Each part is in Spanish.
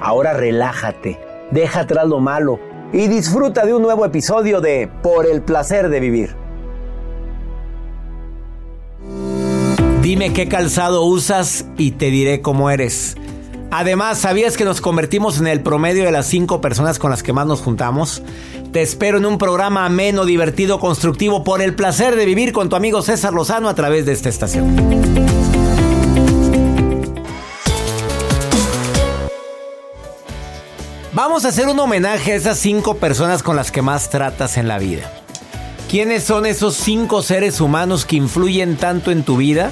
Ahora relájate, deja atrás lo malo y disfruta de un nuevo episodio de Por el placer de vivir. Dime qué calzado usas y te diré cómo eres. Además, ¿sabías que nos convertimos en el promedio de las cinco personas con las que más nos juntamos? Te espero en un programa ameno, divertido, constructivo, por el placer de vivir con tu amigo César Lozano a través de esta estación. Vamos a hacer un homenaje a esas cinco personas con las que más tratas en la vida. ¿Quiénes son esos cinco seres humanos que influyen tanto en tu vida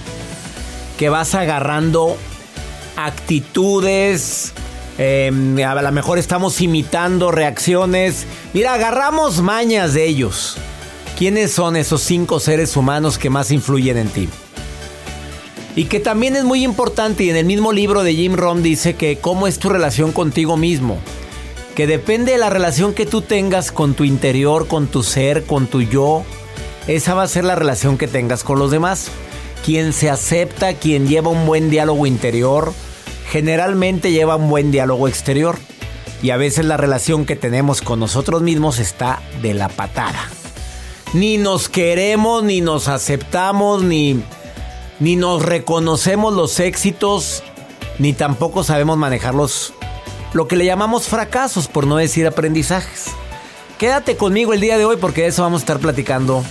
que vas agarrando actitudes? Em, a lo mejor estamos imitando reacciones. Mira, agarramos mañas de ellos. ¿Quiénes son esos cinco seres humanos que más influyen en ti? Y que también es muy importante, y en el mismo libro de Jim Rohn dice que cómo es tu relación contigo mismo que depende de la relación que tú tengas con tu interior, con tu ser, con tu yo, esa va a ser la relación que tengas con los demás. Quien se acepta, quien lleva un buen diálogo interior, generalmente lleva un buen diálogo exterior. Y a veces la relación que tenemos con nosotros mismos está de la patada. Ni nos queremos, ni nos aceptamos, ni, ni nos reconocemos los éxitos, ni tampoco sabemos manejarlos lo que le llamamos fracasos, por no decir aprendizajes. Quédate conmigo el día de hoy porque de eso vamos a estar platicando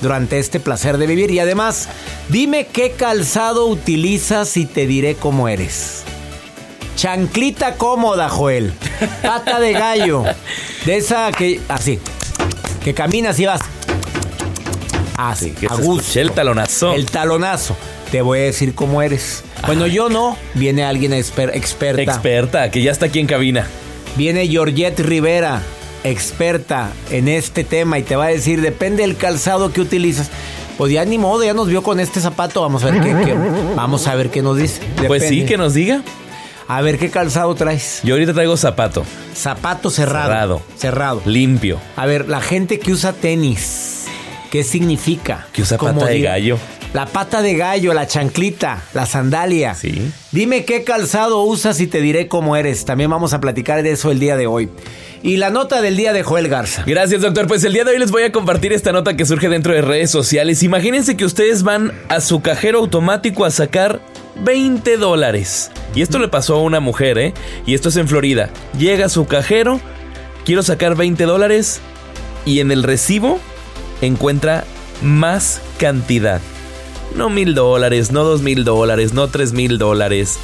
durante este placer de vivir. Y además, dime qué calzado utilizas y te diré cómo eres. Chanclita cómoda, Joel. Pata de gallo. De esa que. Así. Que caminas y vas. Así. que a gusto. El talonazo. El talonazo. Te voy a decir cómo eres. Bueno, yo no. Viene alguien experta. Experta, que ya está aquí en cabina. Viene Georgette Rivera, experta en este tema, y te va a decir, depende del calzado que utilizas. Pues ya ni modo, ya nos vio con este zapato. Vamos a ver qué, vamos a ver qué nos dice. Pues sí, que nos diga. A ver qué calzado traes. Yo ahorita traigo zapato. Zapato cerrado. Cerrado. Cerrado. Limpio. A ver, la gente que usa tenis, ¿qué significa? Que usa pata de gallo. La pata de gallo, la chanclita, la sandalia. Sí. Dime qué calzado usas y te diré cómo eres. También vamos a platicar de eso el día de hoy. Y la nota del día de Joel Garza. Gracias, doctor. Pues el día de hoy les voy a compartir esta nota que surge dentro de redes sociales. Imagínense que ustedes van a su cajero automático a sacar 20 dólares. Y esto le pasó a una mujer, ¿eh? Y esto es en Florida. Llega a su cajero, quiero sacar 20 dólares y en el recibo encuentra más cantidad. No mil dólares, no dos mil dólares, no tres mil dólares.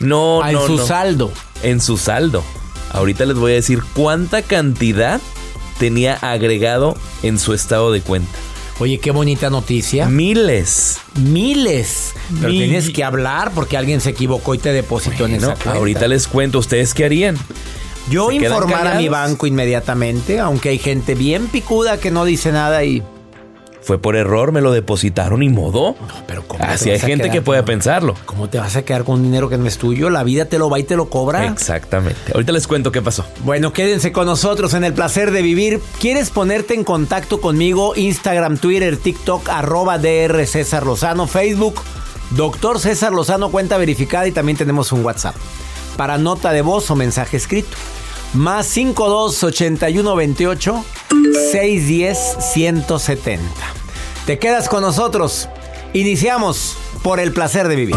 No, ah, no, En su saldo. En su saldo. Ahorita les voy a decir cuánta cantidad tenía agregado en su estado de cuenta. Oye, qué bonita noticia. Miles. Miles. Pero tienes que hablar porque alguien se equivocó y te depositó en esa cuenta. Ahorita les cuento, ¿ustedes qué harían? Yo informar a mi banco inmediatamente, aunque hay gente bien picuda que no dice nada y fue por error, me lo depositaron y modo. pero ¿cómo Así hay gente que puede con- pensarlo. ¿Cómo te vas a quedar con un dinero que no es tuyo? La vida te lo va y te lo cobra. Exactamente. Ahorita les cuento qué pasó. Bueno, quédense con nosotros en el placer de vivir. ¿Quieres ponerte en contacto conmigo? Instagram, Twitter, TikTok, arroba DR César Lozano, Facebook, Doctor César Lozano, cuenta verificada y también tenemos un WhatsApp. Para nota de voz o mensaje escrito. Más 52 81 28 610 170. Te quedas con nosotros. Iniciamos por el placer de vivir.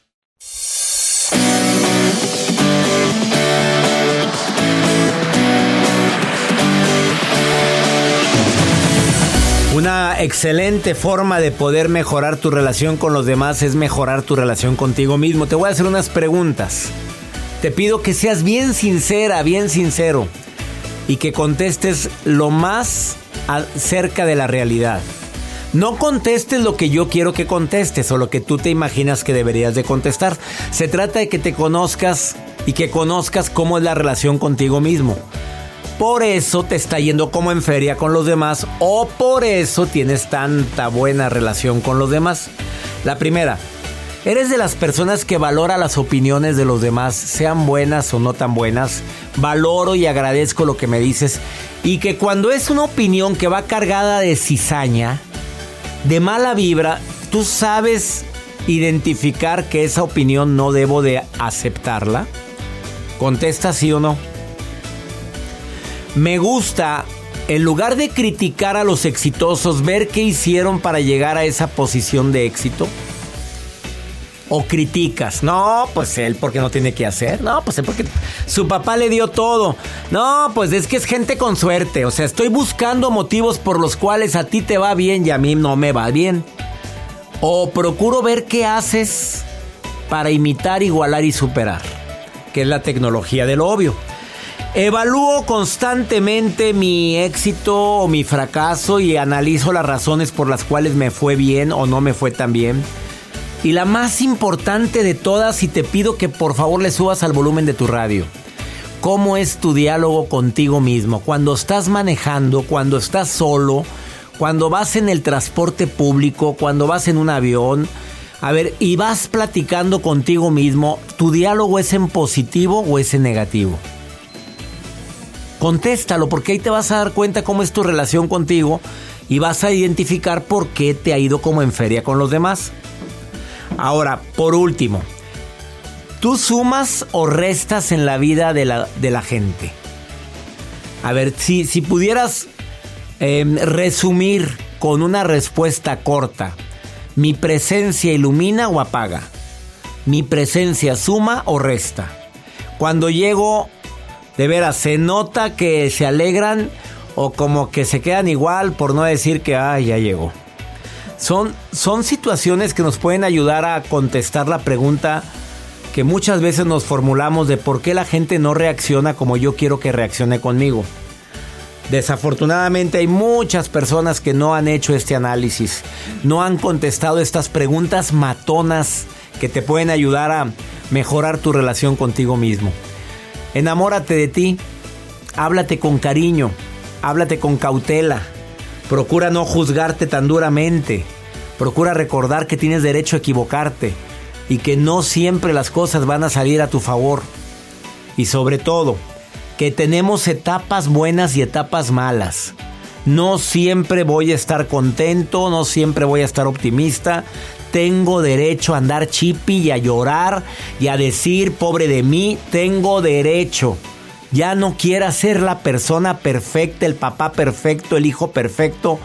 Excelente forma de poder mejorar tu relación con los demás es mejorar tu relación contigo mismo. Te voy a hacer unas preguntas. Te pido que seas bien sincera, bien sincero y que contestes lo más cerca de la realidad. No contestes lo que yo quiero que contestes o lo que tú te imaginas que deberías de contestar. Se trata de que te conozcas y que conozcas cómo es la relación contigo mismo. Por eso te está yendo como en feria con los demás o por eso tienes tanta buena relación con los demás. La primera, ¿eres de las personas que valora las opiniones de los demás, sean buenas o no tan buenas? Valoro y agradezco lo que me dices y que cuando es una opinión que va cargada de cizaña, de mala vibra, tú sabes identificar que esa opinión no debo de aceptarla. Contesta sí o no. Me gusta, en lugar de criticar a los exitosos, ver qué hicieron para llegar a esa posición de éxito. O criticas, no, pues él porque no tiene que hacer, no, pues él porque su papá le dio todo, no, pues es que es gente con suerte, o sea, estoy buscando motivos por los cuales a ti te va bien y a mí no me va bien. O procuro ver qué haces para imitar, igualar y superar, que es la tecnología del obvio. Evalúo constantemente mi éxito o mi fracaso y analizo las razones por las cuales me fue bien o no me fue tan bien. Y la más importante de todas, y te pido que por favor le subas al volumen de tu radio. ¿Cómo es tu diálogo contigo mismo? Cuando estás manejando, cuando estás solo, cuando vas en el transporte público, cuando vas en un avión. A ver, y vas platicando contigo mismo, ¿tu diálogo es en positivo o es en negativo? Contéstalo porque ahí te vas a dar cuenta cómo es tu relación contigo y vas a identificar por qué te ha ido como en feria con los demás. Ahora, por último, ¿tú sumas o restas en la vida de la, de la gente? A ver, si, si pudieras eh, resumir con una respuesta corta, ¿mi presencia ilumina o apaga? ¿Mi presencia suma o resta? Cuando llego, de veras, se nota que se alegran o como que se quedan igual por no decir que, ay, ya llegó. Son, son situaciones que nos pueden ayudar a contestar la pregunta que muchas veces nos formulamos de por qué la gente no reacciona como yo quiero que reaccione conmigo. Desafortunadamente hay muchas personas que no han hecho este análisis, no han contestado estas preguntas matonas que te pueden ayudar a mejorar tu relación contigo mismo. Enamórate de ti, háblate con cariño, háblate con cautela, procura no juzgarte tan duramente, procura recordar que tienes derecho a equivocarte y que no siempre las cosas van a salir a tu favor. Y sobre todo, que tenemos etapas buenas y etapas malas. No siempre voy a estar contento, no siempre voy a estar optimista. Tengo derecho a andar chipi y a llorar y a decir, pobre de mí, tengo derecho. Ya no quiera ser la persona perfecta, el papá perfecto, el hijo perfecto,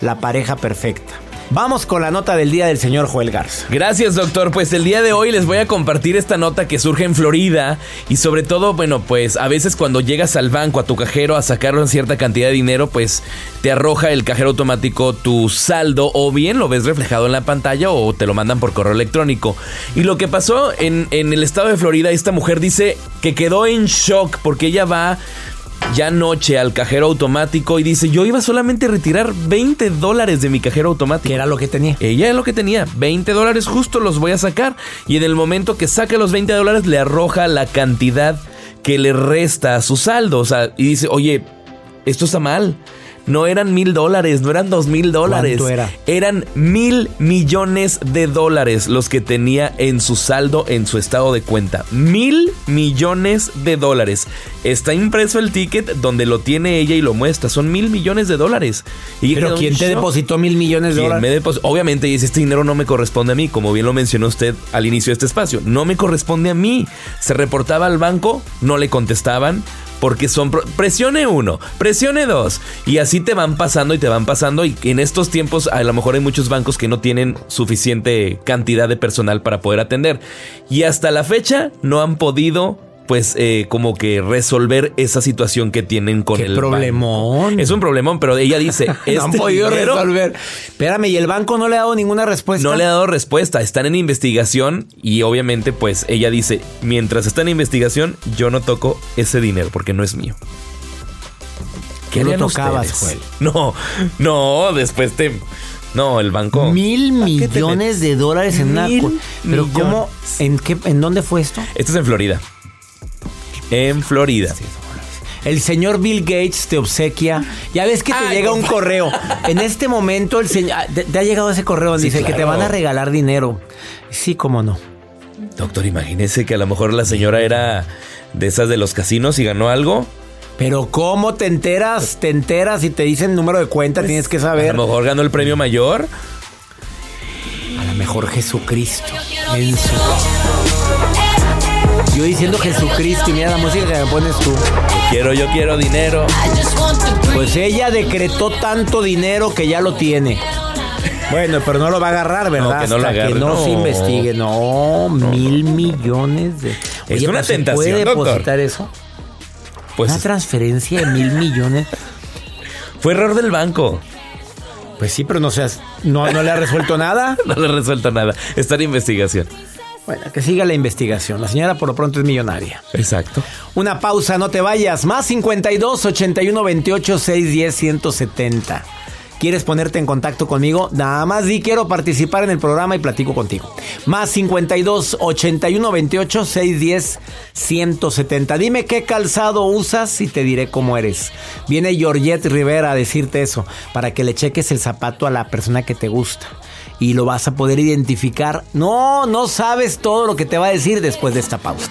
la pareja perfecta. Vamos con la nota del día del señor Joel Garza. Gracias, doctor. Pues el día de hoy les voy a compartir esta nota que surge en Florida y sobre todo, bueno, pues a veces cuando llegas al banco, a tu cajero, a sacar una cierta cantidad de dinero, pues te arroja el cajero automático tu saldo o bien lo ves reflejado en la pantalla o te lo mandan por correo electrónico. Y lo que pasó en, en el estado de Florida, esta mujer dice que quedó en shock porque ella va ya noche al cajero automático y dice, yo iba solamente a retirar 20 dólares de mi cajero automático. Que era lo que tenía. Ella era lo que tenía. 20 dólares justo los voy a sacar. Y en el momento que saque los 20 dólares le arroja la cantidad que le resta a su saldo. O sea, y dice, oye, esto está mal no eran mil dólares, no eran dos mil dólares. ¿Cuánto era? Eran mil millones de dólares los que tenía en su saldo en su estado de cuenta. Mil millones de dólares. Está impreso el ticket donde lo tiene ella y lo muestra. Son mil millones de dólares. Y Pero ¿quién te depositó mil millones de dólares? Obviamente dice, este dinero no me corresponde a mí, como bien lo mencionó usted al inicio de este espacio. No me corresponde a mí. Se reportaba al banco, no le contestaban porque son presione uno, presione dos y así te van pasando y te van pasando y en estos tiempos a lo mejor hay muchos bancos que no tienen suficiente cantidad de personal para poder atender. Y hasta la fecha no han podido pues eh, como que resolver esa situación que tienen con el problemón. Es un problemón, pero ella dice, no han este podido resolver. Espérame, y el banco no le ha dado ninguna respuesta. No le ha dado respuesta, están en investigación y obviamente pues ella dice, mientras está en investigación, yo no toco ese dinero porque no es mío. ¿Qué lo tocabas, Joel? No, no, después te no, el banco. Mil millones de dólares en una. Pero ¿cómo? ¿En qué? ¿En dónde fue esto? Esto es en Florida en Florida. El señor Bill Gates te obsequia. Ya ves que te llega un correo. En este momento el señor ah, te, ha llegado ese correo dice que te van a regalar dinero. Sí, cómo no. Doctor, imagínese que a lo mejor la señora era de esas de los casinos y ganó algo. Pero ¿cómo te enteras? Te enteras y te dicen número de cuenta, pues, tienes que saber. A lo mejor ganó el premio mayor. A lo mejor Jesucristo. En su... Yo diciendo Jesucristo y mira la música que me pones tú. quiero, yo quiero dinero. Pues ella decretó tanto dinero que ya lo tiene. Bueno, pero no lo va a agarrar, ¿verdad? No, que no lo agarre, que no, se investigue. No, mil millones de. es una tentación, ¿Puede depositar eso? Pues una transferencia de mil millones. Fue error del banco. Pues sí, pero no seas, no, no le ha resuelto nada. no le ha resuelto nada. Está en investigación. Bueno, que siga la investigación. La señora por lo pronto es millonaria. Exacto. Una pausa, no te vayas. Más 52 81 28 610 170. ¿Quieres ponerte en contacto conmigo? Nada más di quiero participar en el programa y platico contigo. Más 52 81 28 610 170. Dime qué calzado usas y te diré cómo eres. Viene Georgette Rivera a decirte eso para que le cheques el zapato a la persona que te gusta y lo vas a poder identificar. No, no sabes todo lo que te va a decir después de esta pausa.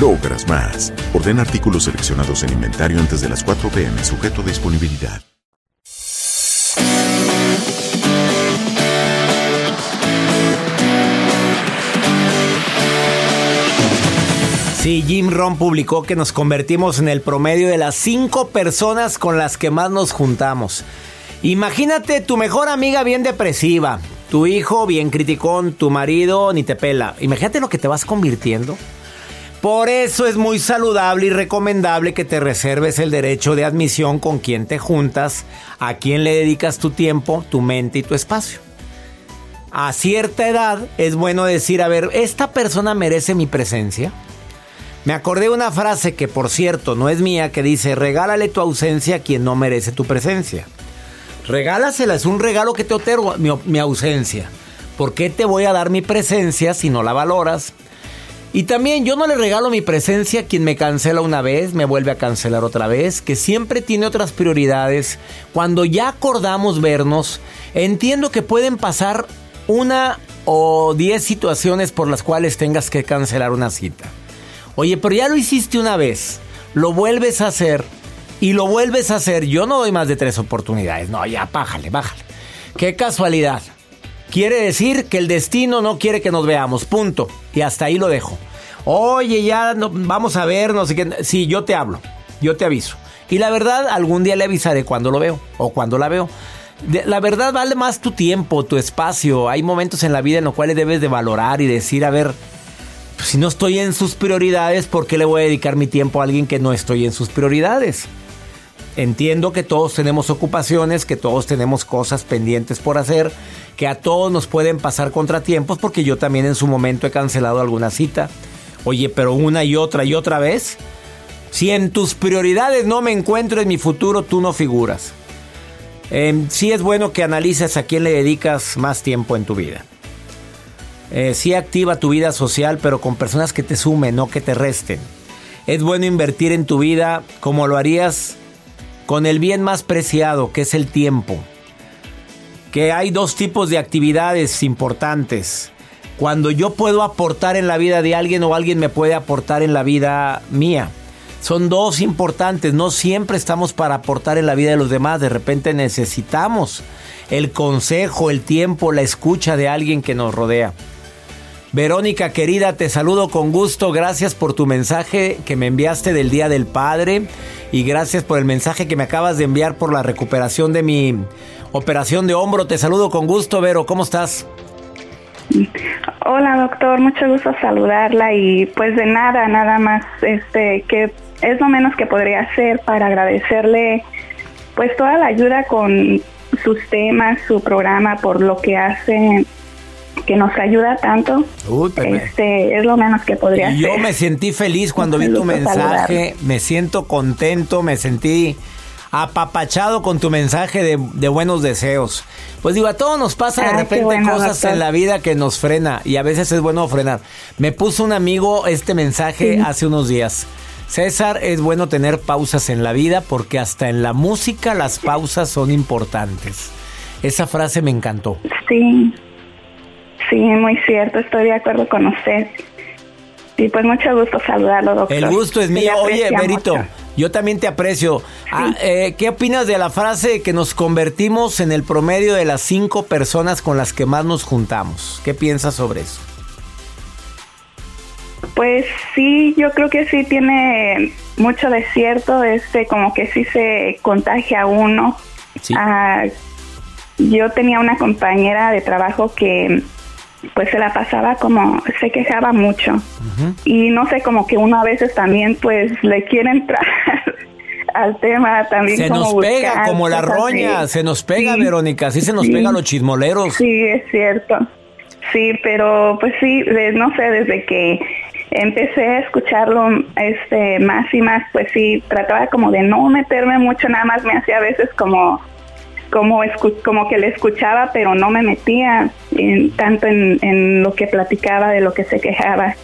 logras más. Orden artículos seleccionados en inventario antes de las 4 pm, sujeto a disponibilidad. Sí, Jim Ron publicó que nos convertimos en el promedio de las cinco personas con las que más nos juntamos. Imagínate tu mejor amiga bien depresiva, tu hijo bien criticón, tu marido ni te pela. Imagínate lo que te vas convirtiendo. Por eso es muy saludable y recomendable que te reserves el derecho de admisión con quien te juntas, a quien le dedicas tu tiempo, tu mente y tu espacio. A cierta edad es bueno decir, a ver, ¿esta persona merece mi presencia? Me acordé una frase que por cierto no es mía que dice, regálale tu ausencia a quien no merece tu presencia. Regálasela, es un regalo que te otorgo, mi, mi ausencia. ¿Por qué te voy a dar mi presencia si no la valoras? Y también yo no le regalo mi presencia a quien me cancela una vez, me vuelve a cancelar otra vez, que siempre tiene otras prioridades. Cuando ya acordamos vernos, entiendo que pueden pasar una o diez situaciones por las cuales tengas que cancelar una cita. Oye, pero ya lo hiciste una vez, lo vuelves a hacer y lo vuelves a hacer. Yo no doy más de tres oportunidades. No, ya, bájale, bájale. Qué casualidad. Quiere decir que el destino no quiere que nos veamos, punto. Y hasta ahí lo dejo. Oye, ya no, vamos a ver, no sé qué. Sí, yo te hablo, yo te aviso. Y la verdad, algún día le avisaré cuando lo veo o cuando la veo. La verdad vale más tu tiempo, tu espacio. Hay momentos en la vida en los cuales debes de valorar y decir, a ver, pues, si no estoy en sus prioridades, ¿por qué le voy a dedicar mi tiempo a alguien que no estoy en sus prioridades? Entiendo que todos tenemos ocupaciones, que todos tenemos cosas pendientes por hacer, que a todos nos pueden pasar contratiempos porque yo también en su momento he cancelado alguna cita. Oye, pero una y otra y otra vez. Si en tus prioridades no me encuentro en mi futuro, tú no figuras. Eh, sí es bueno que analices a quién le dedicas más tiempo en tu vida. Eh, sí activa tu vida social, pero con personas que te sumen, no que te resten. Es bueno invertir en tu vida como lo harías con el bien más preciado, que es el tiempo. Que hay dos tipos de actividades importantes. Cuando yo puedo aportar en la vida de alguien o alguien me puede aportar en la vida mía. Son dos importantes. No siempre estamos para aportar en la vida de los demás. De repente necesitamos el consejo, el tiempo, la escucha de alguien que nos rodea. Verónica querida, te saludo con gusto. Gracias por tu mensaje que me enviaste del Día del Padre y gracias por el mensaje que me acabas de enviar por la recuperación de mi operación de hombro. Te saludo con gusto, Vero. ¿Cómo estás? Hola doctor, mucho gusto saludarla y pues de nada, nada más, este, que es lo menos que podría hacer para agradecerle pues toda la ayuda con sus temas, su programa, por lo que hace que nos ayuda tanto. este es lo menos que podría Yo me sentí feliz cuando vi tu mensaje, me siento contento, me sentí apapachado con tu mensaje de, buenos deseos. Pues digo, a todos nos pasa de repente cosas en la vida que nos frena y a veces es bueno frenar. Me puso un amigo este mensaje hace unos días. César, es bueno tener pausas en la vida porque hasta en la música las pausas son importantes. Esa frase me encantó. Sí, sí, muy cierto, estoy de acuerdo con usted. Y pues mucho gusto saludarlo, doctor. El gusto es mío. Oye, Berito, yo también te aprecio. Ah, eh, ¿Qué opinas de la frase que nos convertimos en el promedio de las cinco personas con las que más nos juntamos? ¿Qué piensas sobre eso? Pues sí, yo creo que sí tiene mucho de cierto, este, como que sí se contagia uno. Ah, yo tenía una compañera de trabajo que pues se la pasaba como, se quejaba mucho. Y no sé, como que uno a veces también pues le quiere entrar al tema también. Se nos pega como la roña, se nos pega Verónica, sí se nos pega los chismoleros. Sí, es cierto. Sí, pero pues sí, no sé, desde que empecé a escucharlo este más y más, pues sí, trataba como de no meterme mucho, nada más me hacía a veces como como, como que le escuchaba, pero no me metía en, tanto en, lo que platicaba, de lo que se quejaba.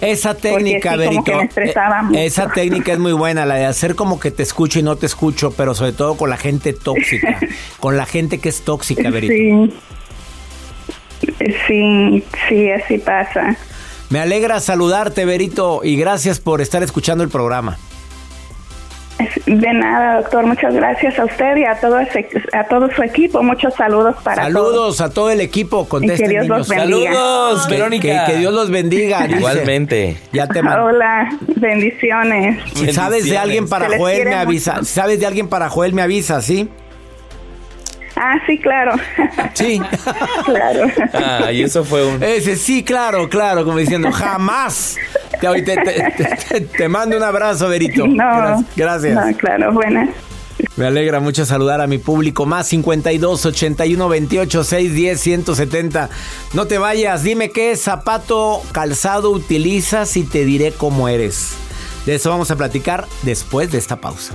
Esa técnica, Berito, eh, esa técnica es muy buena, la de hacer como que te escucho y no te escucho, pero sobre todo con la gente tóxica, con la gente que es tóxica, Berito. Sí, sí, sí, así pasa. Me alegra saludarte, Berito, y gracias por estar escuchando el programa. De nada, doctor. Muchas gracias a usted y a todo a todo su equipo. Muchos saludos para Saludos a todo el equipo. Contesten, que Dios los bendiga. Saludos, Verónica. Que, Dios los bendiga. Igualmente. Ya te Hola, bendiciones. Si sabes de alguien para Joel, me avisa. Si sabes de alguien para Joel, me avisa, ¿sí? Ah, sí, claro. Sí. claro. Ah, y eso fue un... Ese, sí, claro, claro, como diciendo, jamás. Te, te, te, mando un abrazo, Berito. No. Gracias. No, claro, buenas. Me alegra mucho saludar a mi público. Más 52 81 28 6 10 170. No te vayas, dime qué zapato calzado utilizas y te diré cómo eres. De eso vamos a platicar después de esta pausa.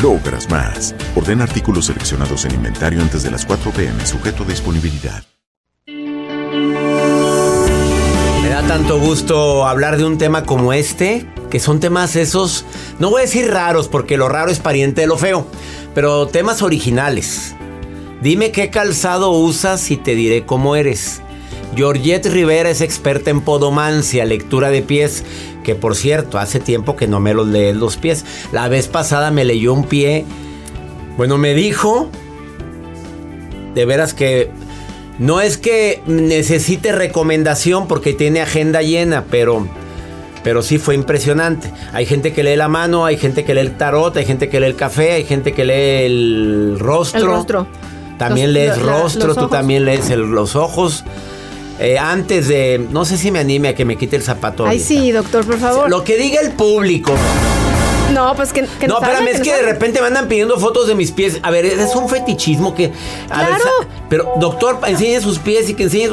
logras más. Orden artículos seleccionados en inventario antes de las 4 pm, sujeto a disponibilidad. tanto gusto hablar de un tema como este, que son temas esos, no voy a decir raros, porque lo raro es pariente de lo feo, pero temas originales. Dime qué calzado usas y te diré cómo eres. Georgette Rivera es experta en podomancia, lectura de pies, que por cierto, hace tiempo que no me los lees los pies. La vez pasada me leyó un pie, bueno, me dijo, de veras que no es que necesite recomendación porque tiene agenda llena, pero, pero sí fue impresionante. Hay gente que lee la mano, hay gente que lee el tarot, hay gente que lee el café, hay gente que lee el rostro. El rostro. También lees rostro, tú también lees los ojos. Eh, antes de, no sé si me anime a que me quite el zapato. Ay, sí, doctor, por favor. Lo que diga el público. No, pues que, no. espérame, es que, de repente me andan pidiendo fotos de mis pies. A ver, es un fetichismo que. claro. pero, doctor, enseñe sus pies y que enseñe.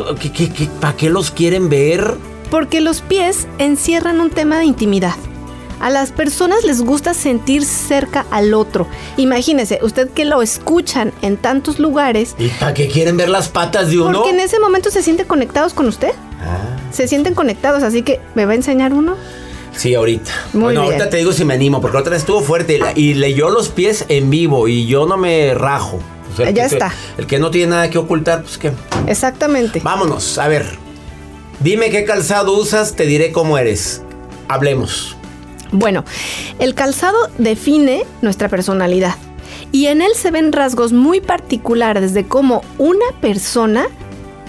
para qué los quieren ver? Porque los pies encierran un tema de intimidad. A las personas les gusta sentir cerca al otro. Imagínese, usted que lo escuchan en tantos lugares. ¿Y para qué quieren ver las patas de uno? Porque en ese momento se sienten conectados con usted. Ah. Se sienten conectados, así que ¿me va a enseñar uno? Sí, ahorita. bueno, ahorita te digo si me animo, porque otra vez estuvo fuerte y, leyó los pies en vivo y yo no me rajo. ya está. el que no tiene nada que ocultar, pues que. Exactamente. Vámonos, a ver. Dime qué calzado usas, te diré cómo eres. Hablemos. Bueno, el calzado define nuestra personalidad y en él se ven rasgos muy particulares de cómo una persona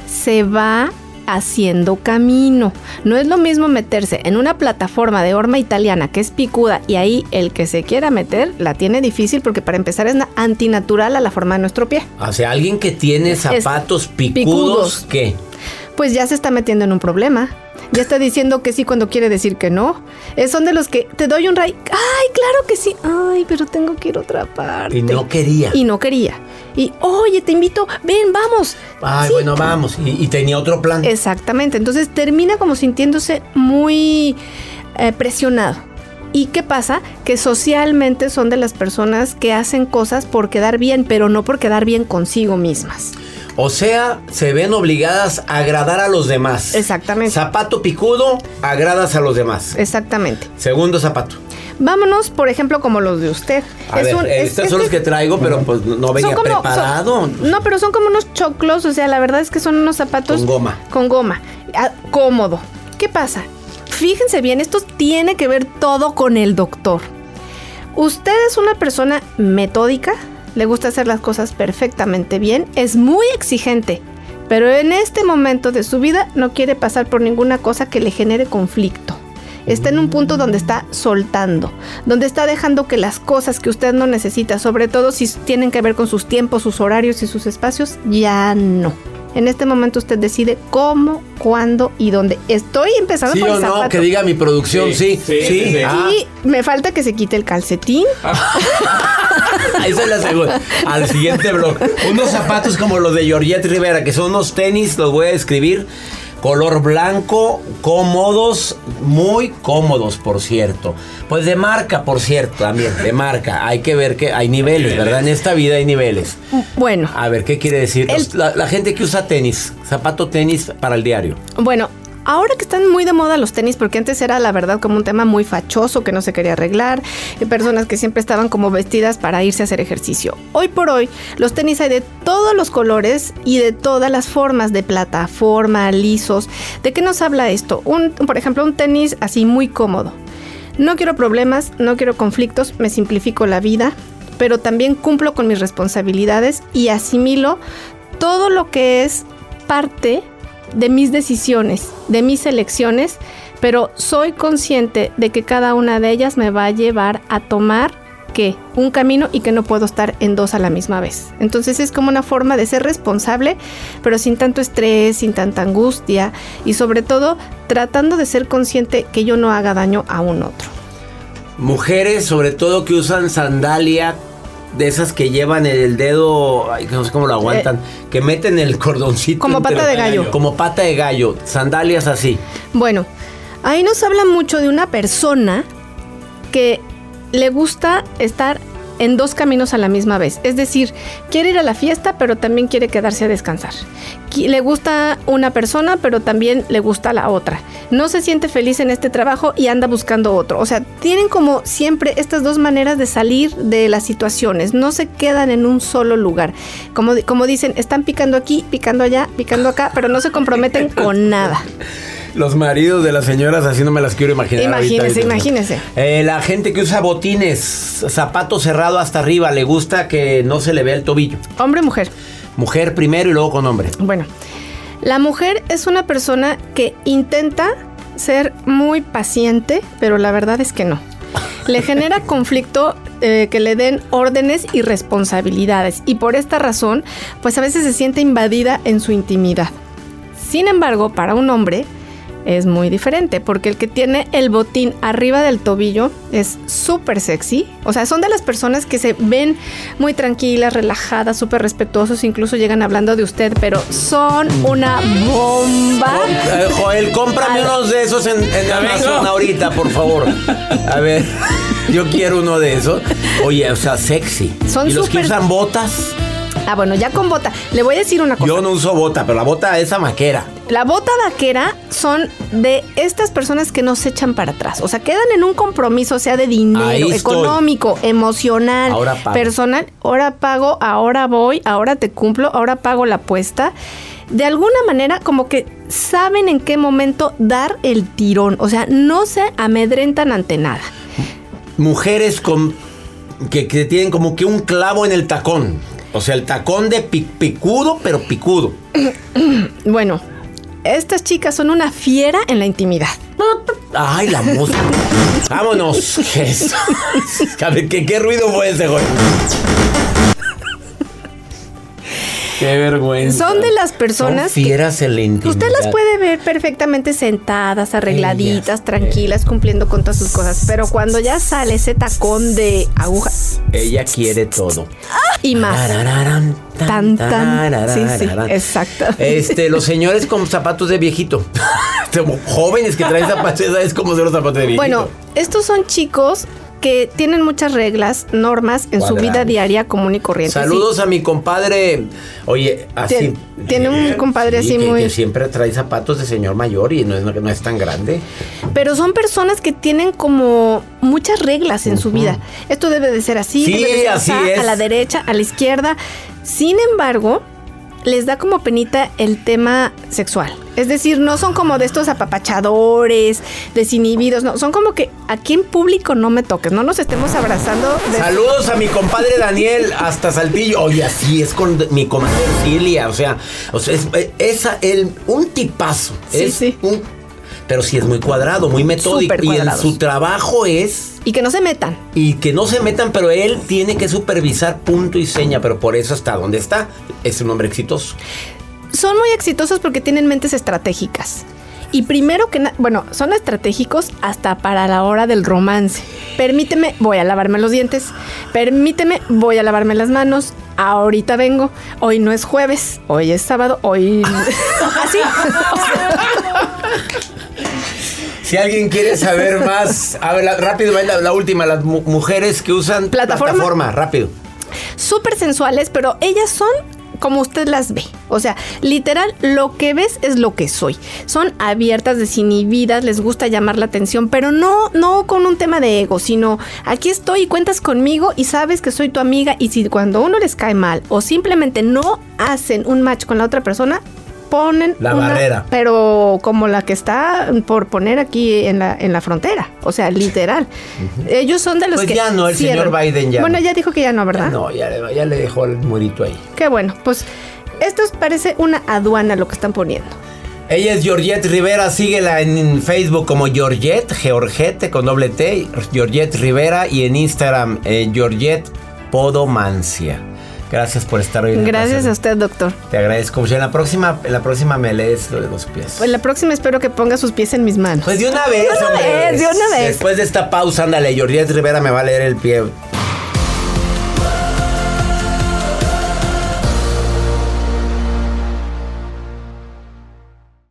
se va haciendo camino. No es lo mismo meterse en una plataforma de horma italiana que es picuda y ahí el que se quiera meter la tiene difícil porque para empezar es antinatural a la forma de nuestro pie. O sea, alguien que tiene zapatos picudos, picudos, ¿qué? Pues ya se está metiendo en un problema ya está diciendo que sí cuando quiere decir que no. Eh, son de los que te doy un ray. Ay, claro que sí. Ay, pero tengo que ir a otra parte. Y no quería. Y no quería. Y, oye, te invito, ven, vamos. Ay, bueno, vamos. Y, tenía otro plan. Exactamente. Entonces termina como sintiéndose muy eh, presionado. ¿Y qué pasa? Que socialmente son de las personas que hacen cosas por quedar bien, pero no por quedar bien consigo mismas. O sea, se ven obligadas a agradar a los demás. Exactamente. Zapato picudo, agradas a los demás. Exactamente. Segundo zapato. Vámonos, por ejemplo, como los de usted. A ver, estos son los que traigo, pero pues no venía preparado. no, pero son como unos choclos, o sea, la verdad es que son unos zapatos... Con goma. Con goma. Ah, cómodo. ¿Qué pasa? Fíjense bien, esto tiene que ver todo con el doctor. Usted es una persona metódica, le gusta hacer las cosas perfectamente bien, es muy exigente, pero en este momento de su vida no quiere pasar por ninguna cosa que le genere conflicto. Está en un punto donde está soltando, donde está dejando que las cosas que usted no necesita, sobre todo si tienen que ver con sus tiempos, sus horarios y sus espacios, ya no. En este momento usted decide cómo, cuándo y dónde. Estoy empezando sí o no, que diga mi producción, sí. Sí. sí, ah. Y me falta que se quite el calcetín. Esa es la segunda. Al siguiente blog. Unos zapatos como los de Georgette Rivera, que son unos tenis, los voy a escribir color blanco, cómodos, muy cómodos, por cierto. Pues de marca, por cierto, también, de marca. Hay que ver que hay niveles, ¿verdad? En esta vida hay niveles. Bueno. A ver, ¿qué quiere decir? La, la, gente que usa tenis, zapato tenis para el diario. Bueno, ahora que están muy de moda los tenis, porque antes era la verdad como un tema muy fachoso que no se quería arreglar, y personas que siempre estaban como vestidas para irse a hacer ejercicio. Hoy por hoy, los tenis hay de todos los colores y de todas las formas, de plataforma, lisos. ¿De qué nos habla esto? Un, por ejemplo, un tenis así muy cómodo. No quiero problemas, no quiero conflictos, me simplifico la vida, pero también cumplo con mis responsabilidades y asimilo todo lo que es parte de mis decisiones, de mis elecciones, pero soy consciente de que cada una de ellas me va a llevar a tomar un camino y que no puedo estar en dos a la misma vez. Entonces es como una forma de ser responsable, pero sin tanto estrés, sin tanta angustia y sobre todo tratando de ser consciente que yo no haga daño a un otro. Mujeres, sobre todo que usan sandalia de esas que llevan el dedo, ay, no sé cómo lo aguantan, eh, que meten el cordoncito. Como pata de gallo. Como pata de gallo, sandalias así. Bueno, ahí nos habla mucho de una persona que le gusta estar en dos caminos a la misma vez. Es decir, quiere ir a la fiesta, pero también quiere quedarse a descansar. Le gusta una persona, pero también le gusta la otra. No se siente feliz en este trabajo y anda buscando otro. O sea, tienen como siempre estas dos maneras de salir de las situaciones. No se quedan en un solo lugar. Como, como dicen, están picando aquí, picando allá, picando acá, pero no se comprometen con nada. Los maridos de las señoras, así no me las quiero imaginar. Imagínese, imagínese. Eh, la gente que usa botines, zapato cerrado hasta arriba, le gusta que no se le vea el tobillo. Hombre o mujer. Mujer primero y luego con hombre. Bueno, la mujer es una persona que intenta ser muy paciente, pero la verdad es que no. Le genera conflicto eh, que le den órdenes y responsabilidades y por esta razón, pues a veces se siente invadida en su intimidad. Sin embargo, para un hombre, es muy diferente, porque el que tiene el botín arriba del tobillo es súper sexy. O sea, son de las personas que se ven muy tranquilas, relajadas, súper respetuosos, incluso llegan hablando de usted, pero son una bomba. Eh, Joel, cómprame unos de esos en, Amazon ahorita, por favor. A ver, yo quiero uno de esos. Oye, o sea, sexy. Son ¿Y los que usan botas? Ah, bueno, ya con bota. Le voy a decir una cosa. Yo no uso bota, pero la bota es maquera. La bota vaquera son de estas personas que no se echan para atrás. O sea, quedan en un compromiso, sea de dinero, económico, emocional, personal. Ahora pago, ahora voy, ahora te cumplo, ahora pago la apuesta. De alguna manera, como que saben en qué momento dar el tirón. O sea, no se amedrentan ante nada. Mujeres con que, que tienen como que un clavo en el tacón. O sea, el tacón de picudo, pero picudo. bueno, estas chicas son una fiera en la intimidad. Ay, la música. Vámonos. ¿Qué, ¿Qué, ruido fue ese, güey? Qué vergüenza. Son de las personas. Son fieras en la intimidad. Usted las puede ver perfectamente sentadas, arregladitas, tranquilas, cumpliendo con todas sus cosas. Pero cuando ya sale ese tacón de agujas. Ella quiere todo. Y más. Tan, tan. Sí, sí, exacto. Este, los señores con zapatos de viejito. Jóvenes que traen zapatos, es como de los zapatos de viejito. Bueno, estos son chicos que tienen muchas reglas, normas en su vida diaria común y corriente. Saludos a mi compadre. Oye, así. Tiene, un compadre así muy. Que siempre trae zapatos de señor mayor y no es, no es tan grande. Pero son personas que tienen como muchas reglas en su vida. Esto debe de ser así, sí, debe así a la derecha, a la izquierda. Sin embargo, les da como penita el tema sexual. Es decir, no son como de estos apapachadores, desinhibidos, no, son como que aquí en público no me toques, no nos estemos abrazando. Saludos a mi compadre Daniel hasta Saltillo. Oye, así es con mi comadre Cilia, o sea, o sea, es, el, un tipazo. Sí, es sí. un pero sí es muy cuadrado, muy metódico. Y su trabajo es. Y que no se metan. Y que no se metan, pero él tiene que supervisar punto y seña, pero por eso está donde está. Es un hombre exitoso. Son muy exitosos porque tienen mentes estratégicas. Y primero que nada, bueno, son estratégicos hasta para la hora del romance. Permíteme, voy a lavarme los dientes. Permíteme, voy a lavarme las manos. Ahorita vengo. Hoy no es jueves, hoy es sábado, hoy. Así. Si alguien quiere saber más, a ver, rápido, la, última, las mujeres que usan plataforma, rápido. Súper sensuales, pero ellas son como usted las ve. O sea, literal, lo que ves es lo que soy. Son abiertas, desinhibidas, les gusta llamar la atención, pero no, no con un tema de ego, sino aquí estoy y cuentas conmigo y sabes que soy tu amiga y si cuando uno les cae mal o simplemente no hacen un match con la otra persona, ponen la barrera. Pero como la que está por poner aquí en la, en la frontera. O sea, literal. Ellos son de los pues que. ya no, el señor Biden ya. Bueno, ya dijo que ya no, ¿verdad? no, ya, ya le dejó el murito ahí. Qué bueno. Pues esto parece una aduana lo que están poniendo. Ella es Georgette Rivera, síguela en Facebook como Georgette, Georgette con doble T, Georgette Rivera y en Instagram eh, Georgette Podomancia. Gracias por estar hoy. En Gracias a usted, doctor. Te agradezco mucho. En la próxima, en la próxima me lees lo de los pies. Pues la próxima espero que ponga sus pies en mis manos. Pues de una vez, de una vez, de una vez. Después de esta pausa, ándale, Jordi Rivera me va a leer el pie.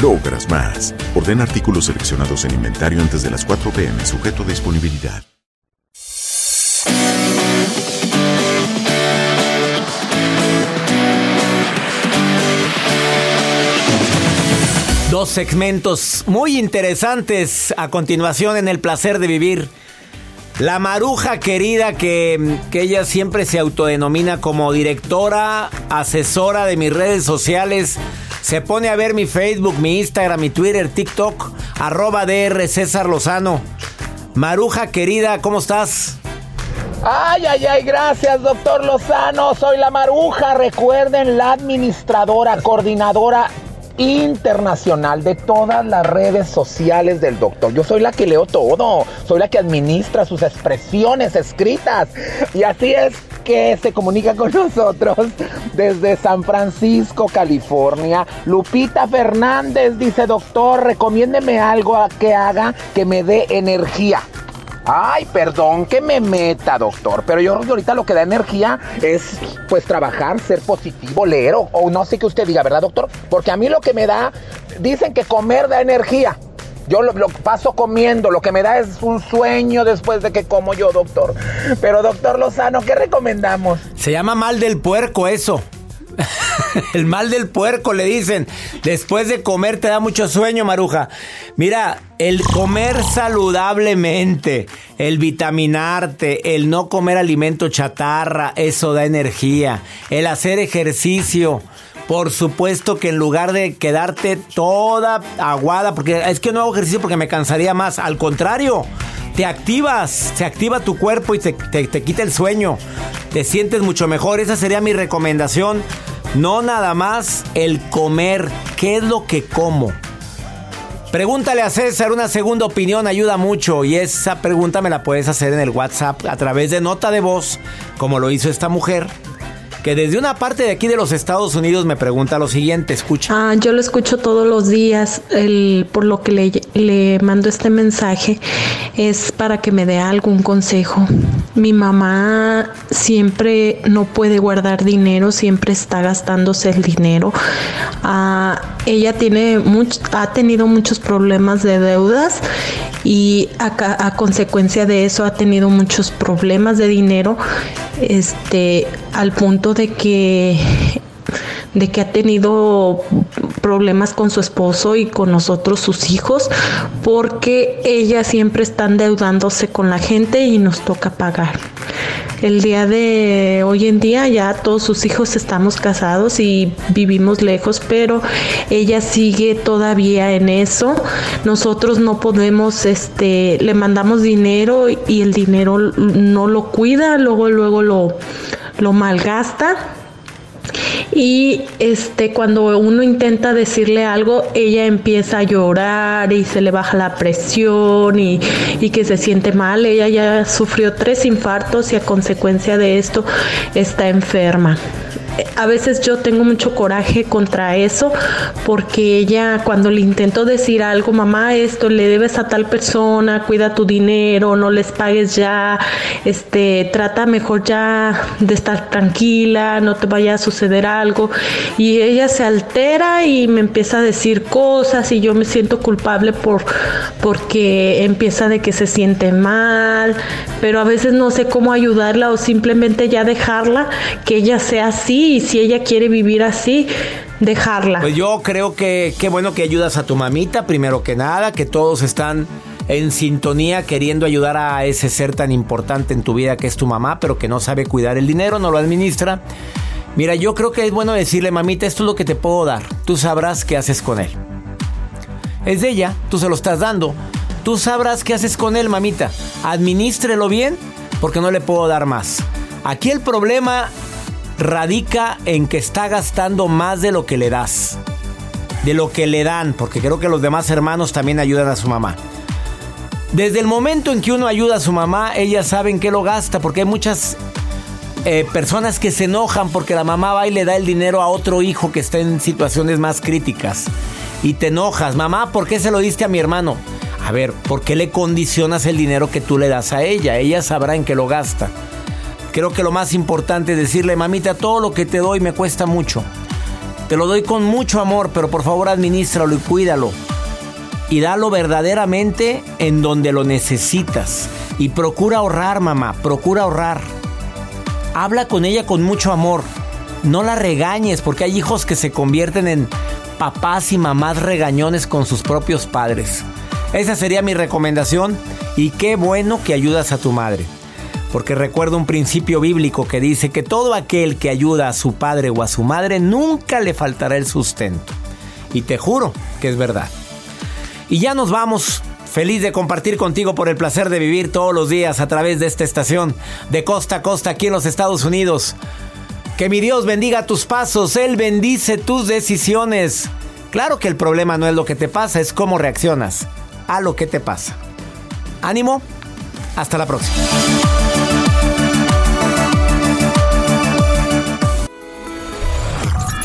logras más. Orden artículos seleccionados en inventario antes de las 4 pm, sujeto a disponibilidad. Dos segmentos muy interesantes a continuación en el placer de vivir. La maruja querida que, que, ella siempre se autodenomina como directora, asesora de mis redes sociales. Se pone a ver mi Facebook, mi Instagram, mi Twitter, TikTok, arroba DR César Lozano. Maruja querida, ¿cómo estás? Ay, ay, ay, gracias, doctor Lozano. Soy la Maruja. Recuerden, la administradora, coordinadora internacional de todas las redes sociales del doctor. Yo soy la que leo todo, soy la que administra sus expresiones escritas. Y así es que se comunica con nosotros desde San Francisco, California. Lupita Fernández dice, doctor, recomiéndeme algo que haga que me dé energía. Ay, perdón que me meta, doctor, pero yo creo que ahorita lo que da energía es pues trabajar, ser positivo, leer o, no sé qué usted diga, ¿verdad, doctor? Porque a mí lo que me da, dicen que comer da energía. Yo lo, lo, paso comiendo, lo que me da es un sueño después de que como yo, doctor. Pero, doctor Lozano, ¿qué recomendamos? Se llama mal del puerco eso. el mal del puerco le dicen. Después de comer te da mucho sueño, Maruja. Mira, el comer saludablemente, el vitaminarte, el no comer alimento chatarra, eso da energía. El hacer ejercicio. Por supuesto que en lugar de quedarte toda aguada, porque es que no hago ejercicio porque me cansaría más. Al contrario, te activas, se activa tu cuerpo y te, te, quita el sueño. Te sientes mucho mejor. Esa sería mi recomendación. No nada más el comer. ¿Qué es lo que como? Pregúntale a César, una segunda opinión ayuda mucho y esa pregunta me la puedes hacer en el WhatsApp a través de nota de voz, como lo hizo esta mujer que desde una parte de aquí de los Estados Unidos me pregunta lo siguiente, escucha. Ah, yo lo escucho todos los días, el, por lo que le, mando este mensaje es para que me dé algún consejo. Mi mamá siempre no puede guardar dinero, siempre está gastándose el dinero. Ah, ella tiene much, ha tenido muchos problemas de deudas y a, a, consecuencia de eso ha tenido muchos problemas de dinero este al punto de que de que ha tenido problemas con su esposo y con nosotros sus hijos porque ella siempre está endeudándose con la gente y nos toca pagar. el día de hoy en día ya todos sus hijos estamos casados y vivimos lejos, pero ella sigue todavía en eso. Nosotros no podemos, este, le mandamos dinero y el dinero no lo cuida, luego luego lo, lo malgasta y este cuando uno intenta decirle algo ella empieza a llorar y se le baja la presión y, y, que se siente mal. Ella ya sufrió tres infartos y a consecuencia de esto está enferma a veces yo tengo mucho coraje contra eso porque ella cuando le intentó decir algo, mamá, esto le debes a tal persona, cuida tu dinero, no les pagues ya, este, trata mejor ya de estar tranquila, no te vaya a suceder algo. Y ella se altera y me empieza a decir cosas y yo me siento culpable por porque empieza de que se siente mal, pero a veces no sé cómo ayudarla o simplemente ya dejarla que ella sea así y si ella quiere vivir así, dejarla. Pues yo creo que qué bueno que ayudas a tu mamita, primero que nada, que todos están en sintonía queriendo ayudar a ese ser tan importante en tu vida que es tu mamá, pero que no sabe cuidar el dinero, no lo administra. Mira, yo creo que es bueno decirle, mamita, esto es lo que te puedo dar. Tú sabrás qué haces con él. Es de ella, tú se lo estás dando. Tú sabrás qué haces con él, mamita. Administrelo bien, porque no le puedo dar más. Aquí el problema radica en que está gastando más de lo que le das. De lo que le dan, porque creo que los demás hermanos también ayudan a su mamá. Desde el momento en que uno ayuda a su mamá, ellas saben que lo gasta, porque hay muchas eh, personas que se enojan porque la mamá va y le da el dinero a otro hijo que está en situaciones más críticas. Y te enojas, mamá, ¿por qué se lo diste a mi hermano? A ver, ¿por qué le condicionas el dinero que tú le das a ella? Ella sabrá en qué lo gasta. Creo que lo más importante es decirle, mamita, todo lo que te doy me cuesta mucho. Te lo doy con mucho amor, pero por favor administralo y cuídalo. Y dalo verdaderamente en donde lo necesitas. Y procura ahorrar, mamá, procura ahorrar. Habla con ella con mucho amor. No la regañes porque hay hijos que se convierten en papás y mamás regañones con sus propios padres. Esa sería mi recomendación y qué bueno que ayudas a tu madre porque recuerdo un principio bíblico que dice que todo aquel que ayuda a su padre o a su madre nunca le faltará el sustento. Y te juro que es verdad. Y ya nos vamos. Feliz de compartir contigo por el placer de vivir todos los días a través de esta estación de costa a costa aquí en los Estados Unidos. Que mi Dios bendiga tus pasos, Él bendice tus decisiones. Claro que el problema no es lo que te pasa, es cómo reaccionas a lo que te pasa. Ánimo, hasta la próxima.